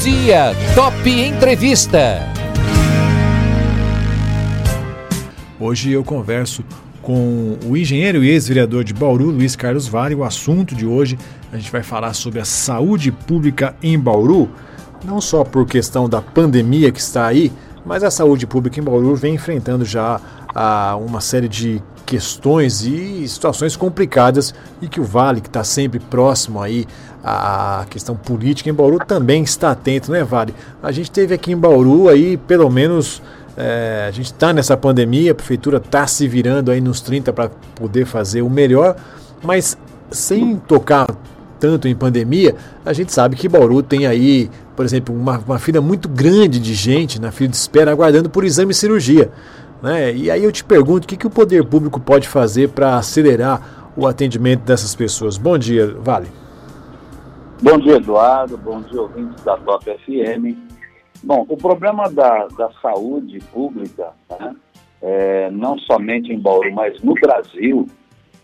meio-dia, Top Entrevista. Hoje eu converso com o engenheiro e ex-vereador de Bauru, Luiz Carlos Vale. O assunto de hoje a gente vai falar sobre a saúde pública em Bauru, não só por questão da pandemia que está aí, mas a saúde pública em Bauru vem enfrentando já a, uma série de questões e situações complicadas e que o Vale, que está sempre próximo aí à questão política em Bauru, também está atento, né, Vale? A gente teve aqui em Bauru aí pelo menos é, a gente está nessa pandemia, a prefeitura está se virando aí nos 30 para poder fazer o melhor, mas sem tocar tanto em pandemia, a gente sabe que Bauru tem aí, por exemplo, uma, uma fila muito grande de gente na fila de espera aguardando por exame e cirurgia. Né? E aí eu te pergunto, o que, que o poder público pode fazer para acelerar o atendimento dessas pessoas? Bom dia, Vale. Bom dia, Eduardo. Bom dia, ouvintes da Top FM. Bom, o problema da, da saúde pública, né, é, não somente em Bauru, mas no Brasil,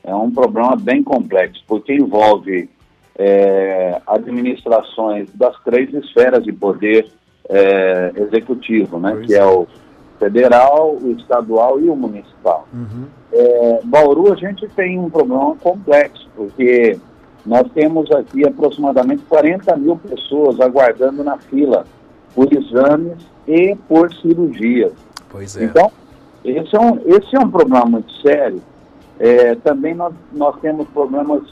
é um problema bem complexo, porque envolve é, administrações das três esferas de poder é, executivo, né, que é. é o federal, o estadual e o municipal. Uhum. É, Bauru, a gente tem um problema complexo, porque nós temos aqui aproximadamente 40 mil pessoas aguardando na fila por exames e por cirurgias. Pois é. Então, esse é um, esse é um problema muito sério. É, também nós, nós temos problemas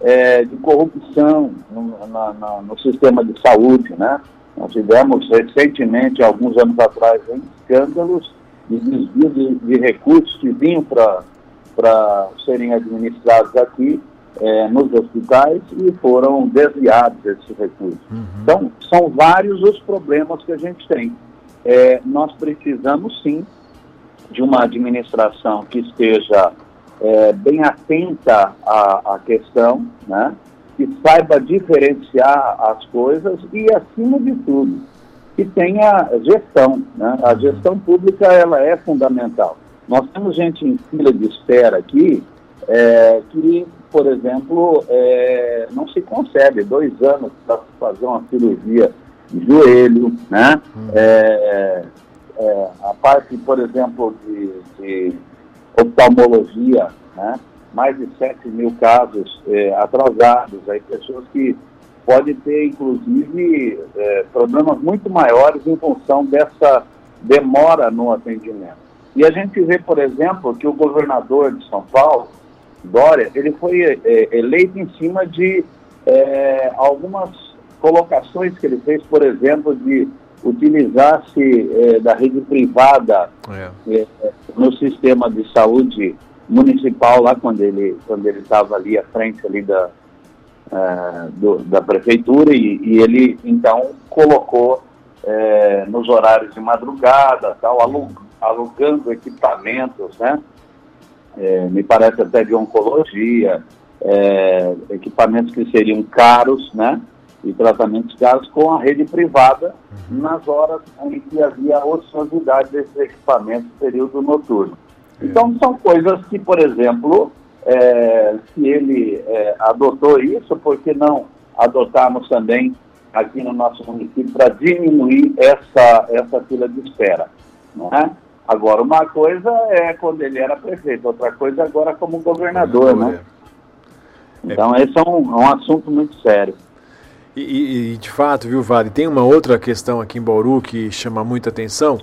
é, de corrupção no, na, na, no sistema de saúde, né? Nós tivemos recentemente, alguns anos atrás, escândalos de desvio de, de recursos que vinham para serem administrados aqui é, nos hospitais e foram desviados esses recursos. Uhum. Então, são vários os problemas que a gente tem. É, nós precisamos, sim, de uma administração que esteja é, bem atenta à, à questão, né? Que saiba diferenciar as coisas e, acima de tudo, que tenha gestão. Né? A gestão pública ela é fundamental. Nós temos gente em fila de espera aqui é, que por exemplo, é, não se concebe dois anos para fazer uma cirurgia de joelho, né? Hum. É, é, a parte, por exemplo, de, de oftalmologia, né? Mais de 7 mil casos é, atrasados, aí pessoas que podem ter, inclusive, é, problemas muito maiores em função dessa demora no atendimento. E a gente vê, por exemplo, que o governador de São Paulo, Dória, ele foi é, eleito em cima de é, algumas colocações que ele fez, por exemplo, de utilizar-se é, da rede privada é. No sistema de saúde municipal lá quando ele quando ele estava ali à frente ali da é, do, da prefeitura e, e, ele então colocou nos horários de madrugada tal alugando equipamentos né é, me parece até de oncologia, é, equipamentos que seriam caros, né? E tratamentos caros com a rede privada nas horas em que havia ociosidade desses equipamentos período noturno. É. Então, são coisas que, por exemplo, é, se ele é, adotou isso, por que não adotarmos também aqui no nosso município para diminuir essa, essa fila de espera? Não é? Agora, uma coisa é quando ele era prefeito, outra coisa é agora como governador, né? É. Então, esse é um, é um assunto muito sério. E, e, de fato, viu, Vale, tem uma outra questão aqui em Bauru que chama muita atenção.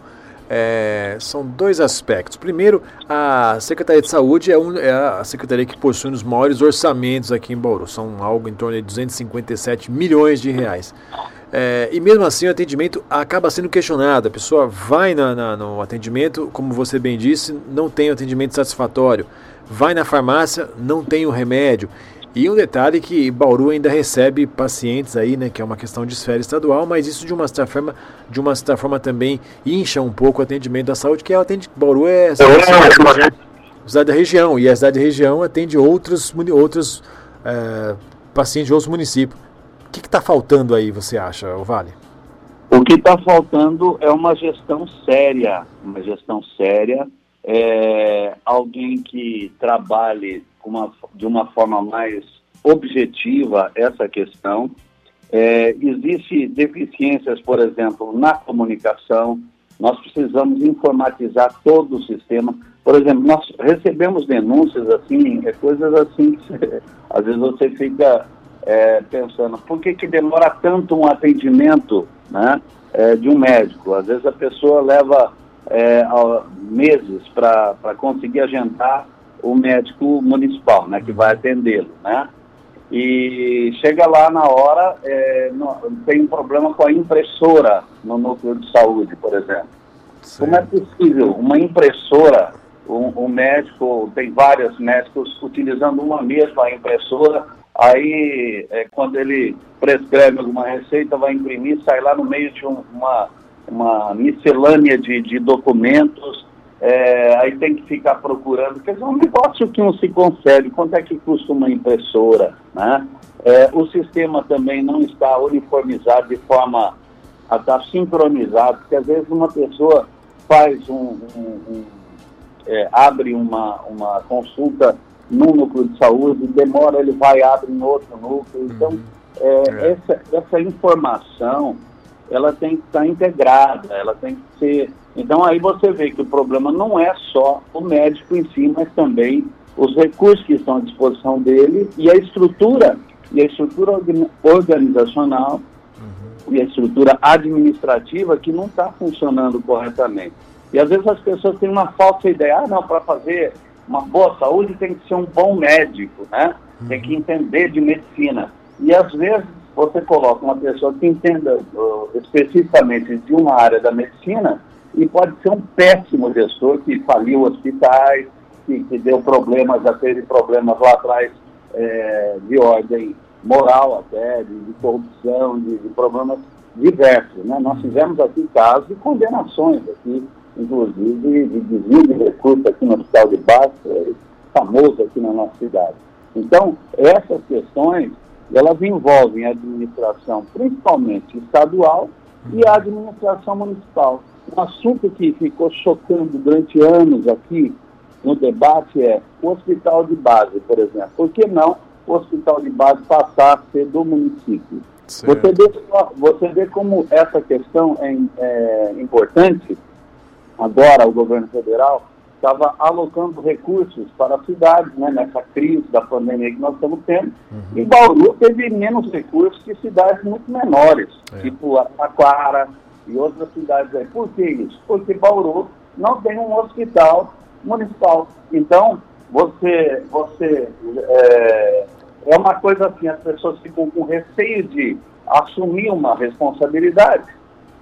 É, são dois aspectos. Primeiro, a Secretaria de Saúde é, um, é, a secretaria que possui os maiores orçamentos aqui em Bauru. São algo em torno de 257 milhões de reais. É, e mesmo assim o atendimento acaba sendo questionado. A pessoa vai na, na, no atendimento, como você bem disse, não tem atendimento satisfatório. Vai na farmácia, não tem o remédio. E um detalhe que Bauru ainda recebe pacientes aí, né, que é uma questão de esfera estadual, mas isso de uma certa forma, de uma certa forma também incha um pouco o atendimento da saúde, que é o atendimento Bauru é cidade da região e a cidade da região atende outros outros é, pacientes de outros municípios. O que está faltando aí, você acha, o Vale? O que está faltando é uma gestão séria, uma gestão séria, é, alguém que trabalhe uma, de uma forma mais objetiva essa questão. É, Existem deficiências, por exemplo, na comunicação. Nós precisamos informatizar todo o sistema. Por exemplo, nós recebemos denúncias assim, é, coisas assim que às vezes você fica é, pensando, por que, que demora tanto um atendimento né, é, de um médico? Às vezes a pessoa leva é, meses para conseguir agendar o médico municipal, né, que vai atendê-lo, né? E chega lá na hora, é, tem um problema com a impressora no núcleo de saúde, por exemplo. Como é possível uma impressora, um, um, médico, tem vários médicos utilizando uma mesma impressora, aí é, quando ele prescreve alguma receita, vai imprimir, sai lá no meio de um, uma, uma miscelânea de, de documentos, é, aí tem que ficar procurando, quer dizer, é um negócio que não se consegue, quanto é que custa uma impressora, né? É, o sistema também não está uniformizado de forma a estar sincronizado, porque às vezes uma pessoa faz um, um, um é, abre uma, uma consulta num núcleo de saúde, demora, ele vai abre em outro núcleo, então uhum. é, é. essa, essa informação ela tem que estar integrada, ela tem que ser. Então aí você vê que o problema não é só o médico em si, mas também os recursos que estão à disposição dele e a estrutura, e a estrutura organizacional uhum. e a estrutura administrativa que não está funcionando corretamente. E às vezes as pessoas têm uma falsa ideia, ah, não, para fazer uma boa saúde tem que ser um bom médico, né? Uhum. Tem que entender de medicina. E às vezes você coloca uma pessoa que entenda uh, especificamente de uma área da medicina e pode ser um péssimo gestor que faliu hospitais, que, que deu problemas, já teve problemas lá atrás é, de ordem moral até, de, de corrupção, de, de, problemas diversos. Né? Nós tivemos aqui casos de condenações aqui, inclusive de desvio de recursos aqui no Hospital de Baixo, é, famoso aqui na nossa cidade. Então, essas questões elas envolvem a administração, principalmente estadual, e a administração municipal. Um assunto que ficou chocando durante anos aqui no debate é o hospital de base, por exemplo. Por que não o hospital de base passar a ser do município? Você vê, você vê como essa questão é, é importante. Agora, o governo federal estava alocando recursos para a cidade, né, nessa crise da pandemia que nós estamos tendo, uhum. e Bauru teve menos recursos que cidades muito menores, é. tipo Aquara e outras cidades aí. Por que isso? Porque Bauru não tem um hospital municipal. Então, você, você é, é uma coisa assim, as pessoas ficam com receio de assumir uma responsabilidade,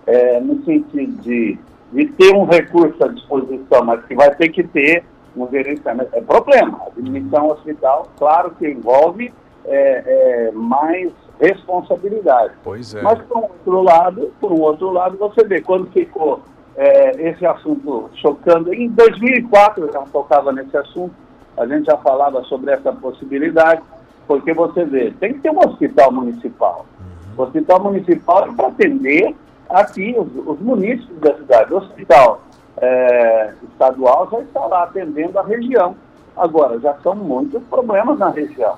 é, no sentido de de ter um recurso à disposição, mas que vai ter que ter um gerenciamento. É problema. A admissão hospital, claro que envolve é, é, mais responsabilidade. Pois é. Mas, por um outro lado, por um outro lado, você vê, quando ficou é, esse assunto chocando, em 2004 eu já tocava nesse assunto, a gente já falava sobre essa possibilidade, porque você vê, tem que ter um hospital municipal. Uhum. O hospital municipal é para atender aqui os, os municípios da cidade. O hospital é, estadual já está lá atendendo a região. Agora, já são muitos problemas na região,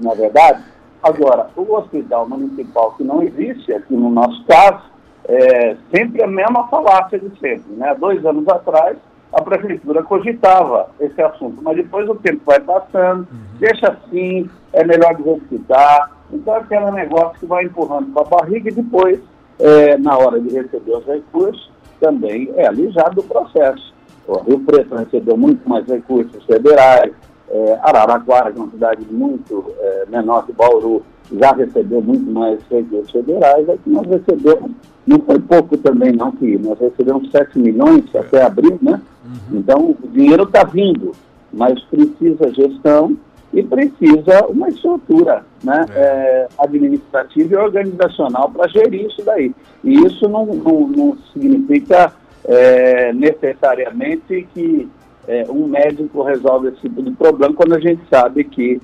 na é verdade. Agora, o hospital municipal que não existe, aqui no nosso caso, é sempre a mesma falácia de sempre. Né? Dois anos atrás, a prefeitura cogitava esse assunto, mas depois o tempo vai passando, uhum. deixa assim, é melhor deshospitar. Então, aquele negócio que vai empurrando para a barriga e depois é, na hora de receber os recursos, também é alijado o processo. O Rio Preto recebeu muito mais recursos federais, é, Araraquara, que é uma cidade muito é, menor que Bauru, já recebeu muito mais recursos federais, aqui nós recebemos, não foi pouco também não, que nós recebemos 7 milhões até abril, né? Uhum. Então o dinheiro está vindo, mas precisa gestão e precisa uma estrutura né, é. É, administrativa e organizacional para gerir isso daí. E isso não, não, não significa é, necessariamente que é, um médico resolve esse tipo de problema, quando a gente sabe que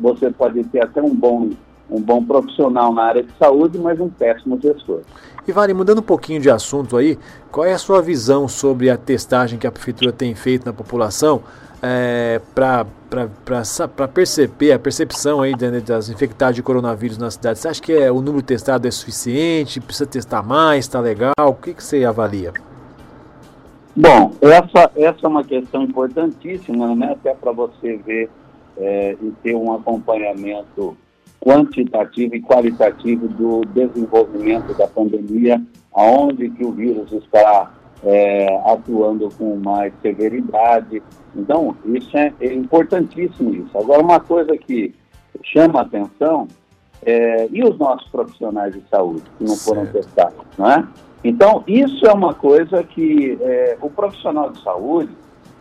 você pode ter até um bom um bom profissional na área de saúde, mas um péssimo gestor. Vale, mudando um pouquinho de assunto aí, qual é a sua visão sobre a testagem que a prefeitura tem feito na população é, para perceber a percepção aí das infectados de coronavírus na cidade? Você acha que é, o número testado é suficiente? Precisa testar mais? Está legal? O que, que você avalia? Bom, essa, essa é uma questão importantíssima, né? até para você ver é, e ter um acompanhamento quantitativo e qualitativo do desenvolvimento da pandemia, aonde que o vírus está é, atuando com mais severidade. Então, isso é, é, importantíssimo isso. Agora, uma coisa que chama a atenção é, e os nossos profissionais de saúde que não foram certo. testados, não é? Então, isso é uma coisa que é, o profissional de saúde,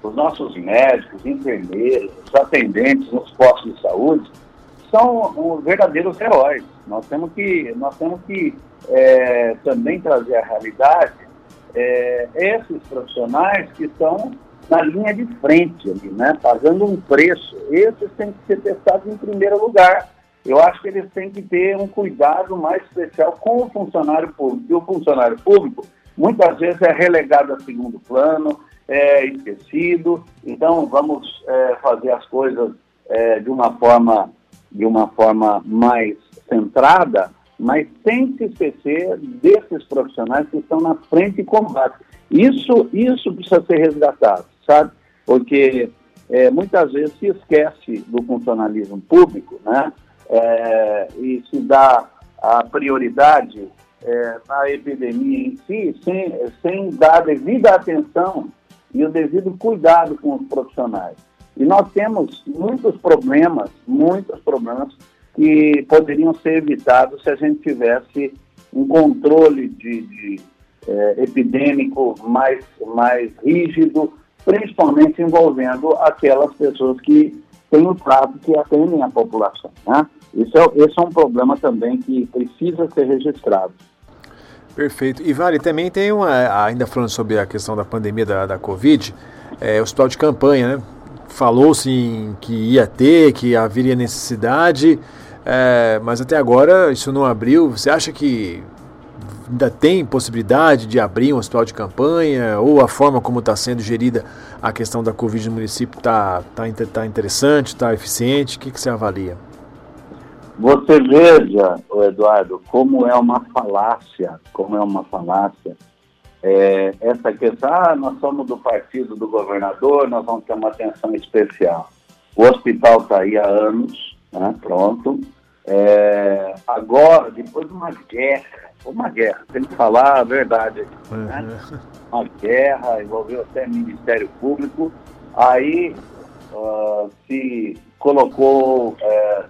os nossos médicos, enfermeiros, os atendentes nos postos de saúde, são verdadeiros heróis. Nós temos que, nós temos que é, também trazer a realidade é, esses profissionais que estão na linha de frente ali, né, pagando um preço. Esses têm que ser testados em primeiro lugar eu acho que eles têm que ter um cuidado mais especial com o funcionário público. E o funcionário público, muitas vezes, é relegado a segundo plano, é esquecido. Então, vamos é, fazer as coisas é, de uma forma de uma forma mais centrada, mas sem se esquecer desses profissionais que estão na frente de combate. Isso, isso precisa ser resgatado, sabe? Porque é, muitas vezes se esquece do funcionalismo público, né? é, e se dá a prioridade é, à epidemia em si, sem, sem dar devida atenção e o devido cuidado com os profissionais. E nós temos muitos problemas, muitos problemas que poderiam ser evitados se a gente tivesse um controle de, de é, epidêmico mais, mais rígido, principalmente envolvendo aquelas pessoas que têm o trato que atendem a população. Né? Isso é, esse é um problema também que precisa ser registrado. Perfeito. E Vale, também tem uma, ainda falando sobre a questão da pandemia da, da Covid, é, hospital de campanha, né? Falou-se que ia ter, que haveria necessidade, é, mas até agora isso não abriu. Você acha que ainda tem possibilidade de abrir um hospital de campanha ou a forma como está sendo gerida a questão da Covid no município está tá, tá interessante, está eficiente? O que, que você avalia? Você veja, Eduardo, como é uma falácia, como é uma falácia, é, essa questão, ah, nós somos do partido do governador, nós vamos ter uma atenção especial. O hospital está aí há anos, né, pronto. É, agora, depois de uma guerra, uma guerra, tem que falar a verdade aqui, né? Uhum. Uma guerra, envolveu até Ministério Público, aí uh, se colocou uh,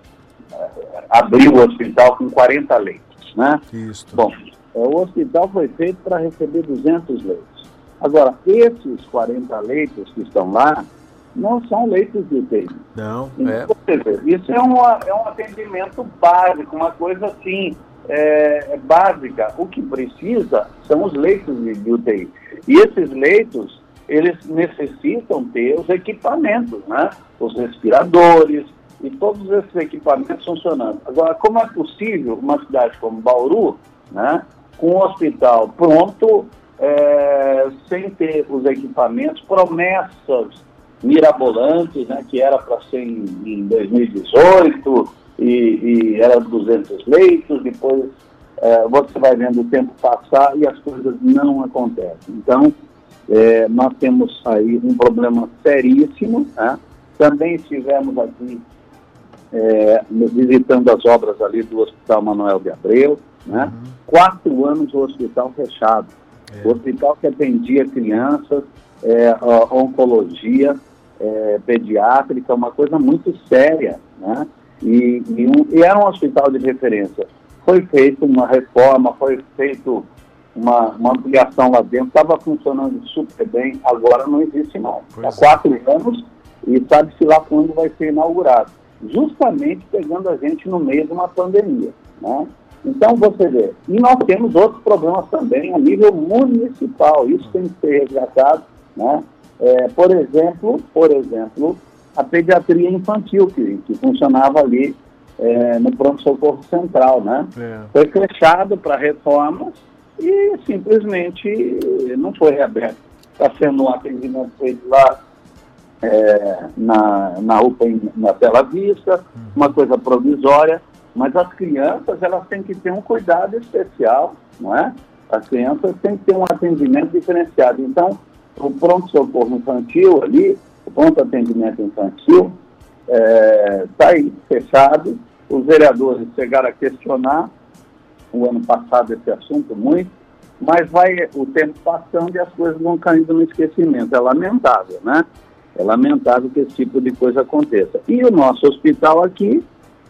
abriu o hospital com 40 leitos, né? Isso. Bom, o hospital foi feito para receber 200 leitos. Agora, esses 40 leitos que estão lá não são leitos de UTI. Não, então, é. isso é, uma, é um atendimento básico, uma coisa assim, é, é, básica. O que precisa são os leitos de, de UTI. E esses leitos, eles necessitam ter os equipamentos, né? Os respiradores, e todos esses equipamentos funcionando. Agora, como é possível uma cidade como Bauru, né, com um hospital pronto, é, sem ter os equipamentos, promessas mirabolantes, né, que era para ser em, em 2018 e, e, era 200 leitos, depois é, você vai vendo o tempo passar e as coisas não acontecem. Então, é, nós temos aí um problema seríssimo. Né? Também estivemos aqui é, visitando as obras ali do Hospital Manuel de Abreu, né? Uhum. Quatro anos o hospital fechado. É. O hospital que atendia crianças, é, oncologia é, pediátrica, uma coisa muito séria, né? E, e, um, e, era um hospital de referência. Foi feita uma reforma, foi feito uma, uma ampliação lá dentro, estava funcionando super bem, agora não existe mais. Há é. quatro anos e sabe-se lá quando vai ser inaugurado justamente pegando a gente no meio de uma pandemia. Né? Então, você vê, e nós temos outros problemas também a nível municipal, isso tem que ser resgatado, né? É, por exemplo, por exemplo, a pediatria infantil, que, que funcionava ali é, no pronto-socorro central, né? É. Foi fechado para reformas e simplesmente não foi reaberto. Está sendo um atendimento feito lá é, na, na UPA na Bela Vista, hum. uma coisa provisória, mas as crianças elas têm que ter um cuidado especial, não é? As crianças têm que ter um atendimento diferenciado. Então, o pronto-socorro infantil ali, o pronto atendimento infantil, está é, tá fechado. Os vereadores chegaram a questionar o ano passado esse assunto muito, mas vai o tempo passando e as coisas vão caindo no esquecimento. É lamentável, né? É lamentável que esse tipo de coisa aconteça. E o nosso hospital aqui,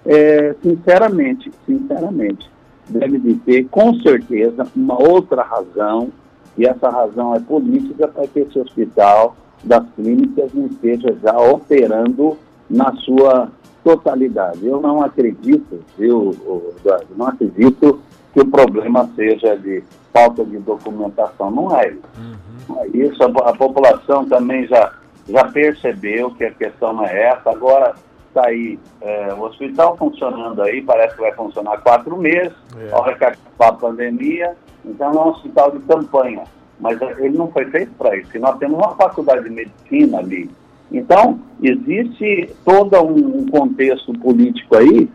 é, sinceramente, sinceramente, deve de ter com certeza uma outra razão, e essa razão é política para que esse hospital das clínicas não esteja já operando na sua totalidade. Eu não acredito, eu, eu não acredito que o problema seja de falta de documentação. Não é isso. Uhum. Isso a, a, população também já, já percebeu que a questão não é essa. Agora está aí é, o hospital funcionando aí, parece que vai funcionar quatro meses, é. a hora que acabar a pandemia. Então é um hospital de campanha. Mas ele não foi feito para isso. E nós temos uma faculdade de medicina ali. Então, existe todo um contexto político aí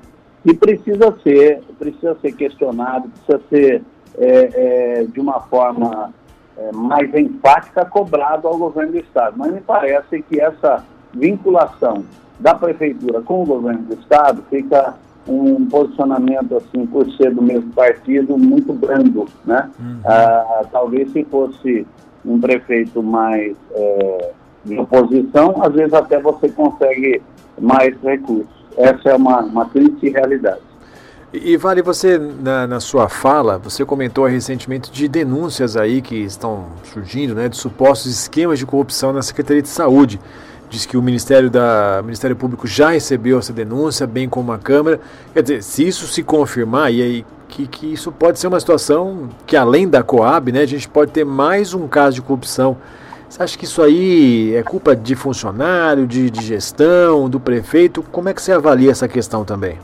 que precisa ser, precisa ser questionado, precisa ser é, é, de uma forma é, mais enfática cobrado ao governo do Estado. Mas me parece que essa vinculação da Prefeitura com o governo do Estado fica um posicionamento, assim, por ser do mesmo partido, muito brando, né? Uhum. Ah, talvez se fosse um prefeito mais é, de oposição, às vezes até você consegue mais recursos. Essa é uma, uma triste realidade. E Vale, você na, na, sua fala, você comentou recentemente de denúncias aí que estão surgindo, né, de supostos esquemas de corrupção na Secretaria de Saúde. Diz que o Ministério, da, Ministério Público já recebeu essa denúncia, bem como a Câmara. Quer dizer, se isso se confirmar, e aí que, que isso pode ser uma situação que além da Coab, né, a gente pode ter mais um caso de corrupção você acha que isso aí é culpa de funcionário, de, de gestão, do prefeito? Como é que você avalia essa questão também?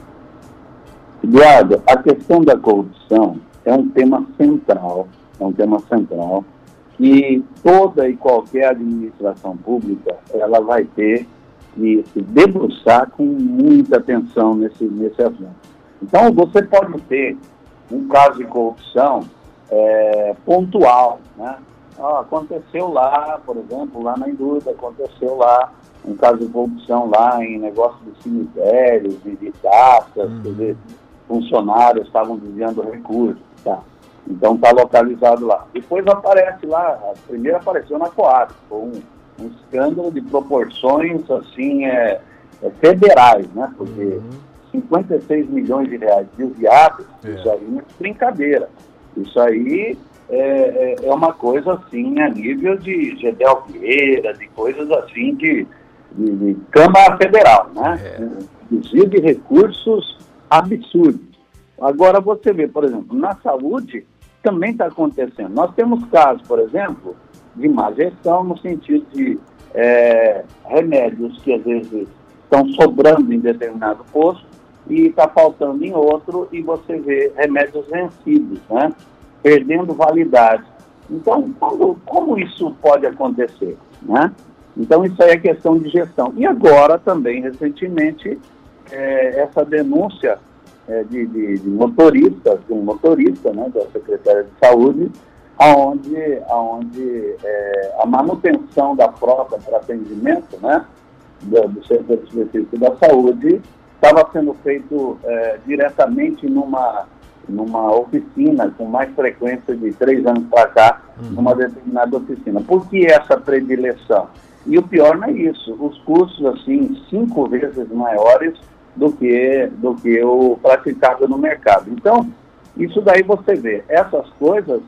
Eduardo, a questão da corrupção é um tema central, é um tema central que toda e qualquer administração pública ela vai ter que se debruçar com muita atenção nesse, nesse assunto. Então, você pode ter um caso de corrupção é, pontual, né? Ah, aconteceu lá, por exemplo, lá na indústria, aconteceu lá um caso de corrupção lá em negócio de cemitérios, de, de taxas, uhum. funcionários estavam desviando recursos, tá? Então está localizado lá. Depois aparece lá, primeiro apareceu na Coab, foi um, um escândalo de proporções assim é, é federais, né? Porque uhum. 56 milhões de reais desviados, é. isso aí é brincadeira. Isso aí é, é, é, uma coisa assim a nível de Gedel Vieira, de coisas assim de, de, de Câmara Federal, né? É. Desvio de recursos absurdos. Agora você vê, por exemplo, na saúde também está acontecendo. Nós temos casos, por exemplo, de má gestão no sentido de é, remédios que às vezes estão sobrando em determinado posto e está faltando em outro e você vê remédios vencidos, né? perdendo validade. Então, quando, como isso pode acontecer? Né? Então, isso aí é questão de gestão. E agora, também, recentemente, é, essa denúncia é, de, de, de, motoristas, de um motorista né, da Secretaria de Saúde, aonde, aonde é, a manutenção da frota para atendimento né, do, do setor específico da saúde estava sendo feito é, diretamente numa numa oficina com mais frequência de três anos para cá, uhum. numa determinada oficina. Por que essa predileção? E o pior não é isso, os custos, assim, cinco vezes maiores do que, do que o praticado no mercado. Então, isso daí você vê, essas coisas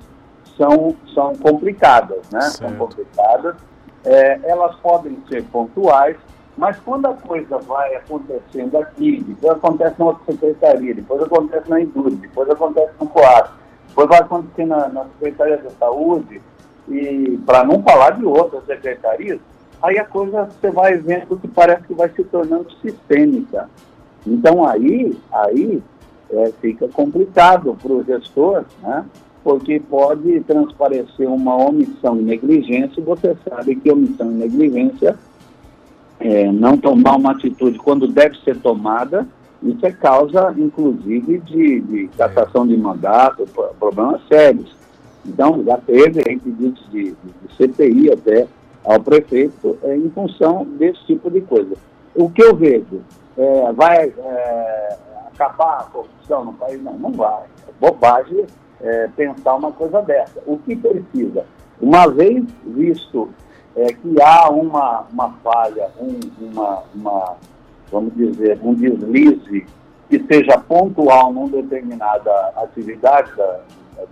são, são complicadas, né? Certo. São complicadas, é, elas podem ser pontuais, mas quando a coisa vai acontecendo aqui, depois acontece na outra secretaria, depois acontece na indústria, depois acontece no COAS, depois vai acontecer na, na Secretaria da Saúde, e para não falar de outras secretarias, aí a coisa você vai vendo que parece que vai se tornando sistêmica. Então aí, aí é, fica complicado para o gestor, né? porque pode transparecer uma omissão e negligência, e você sabe que omissão e negligência é, não tomar uma atitude quando deve ser tomada, isso é causa, inclusive, de, de cassação de mandato, problemas sérios. Então, já teve de, de, de CPI até ao prefeito é, em função desse tipo de coisa. O que eu vejo, é, vai é, acabar a corrupção no país? Não, não vai. É bobagem é, pensar uma coisa dessa. O que precisa? Uma vez visto é, que há uma, uma falha, um, uma, uma, vamos dizer, um deslize que seja pontual numa determinada atividade da,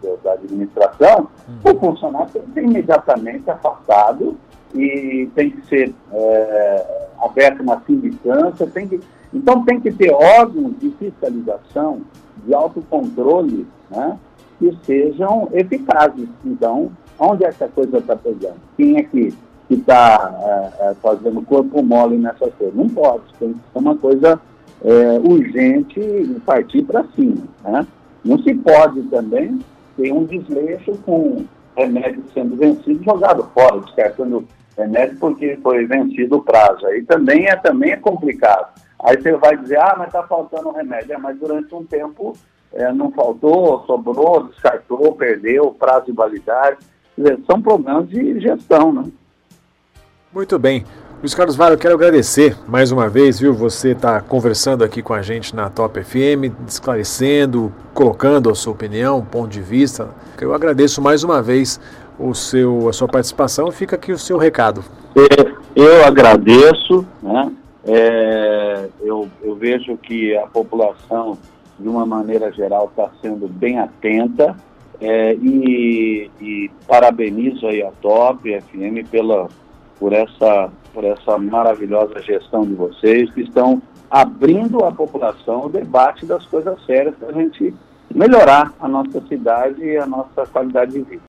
da, da administração, uhum. o funcionário tem que ser imediatamente afastado e tem que ser é, aberto uma sindicância, tem que, então tem que ter órgãos de fiscalização, de autocontrole, né, que sejam eficazes. Então, onde essa coisa está pegando? Quem é que está é, é, fazendo corpo mole nessa coisa? Não pode, tem que ser uma coisa é, urgente e partir para cima. Né? Não se pode também ter um desleixo com remédio sendo vencido jogado fora, descartando remédio porque foi vencido o prazo. Aí também é, também é complicado. Aí você vai dizer, ah, mas está faltando remédio. É, mas durante um tempo é, não faltou, sobrou, descartou, perdeu, prazo de validade. Dizer, são problemas de gestão, né? Muito bem. Luiz Carlos Vale, eu quero agradecer mais uma vez, viu? Você está conversando aqui com a gente na Top FM, esclarecendo, colocando a sua opinião, ponto de vista. Eu agradeço mais uma vez o seu, a sua participação. Fica aqui o seu recado. Eu agradeço, né? É, eu, eu vejo que a população de uma maneira geral, está sendo bem atenta é, e, e, parabenizo aí a Top FM pela, por, essa, por essa maravilhosa gestão de vocês, que estão abrindo à população o debate das coisas sérias para a gente melhorar a nossa cidade e a nossa qualidade de vida.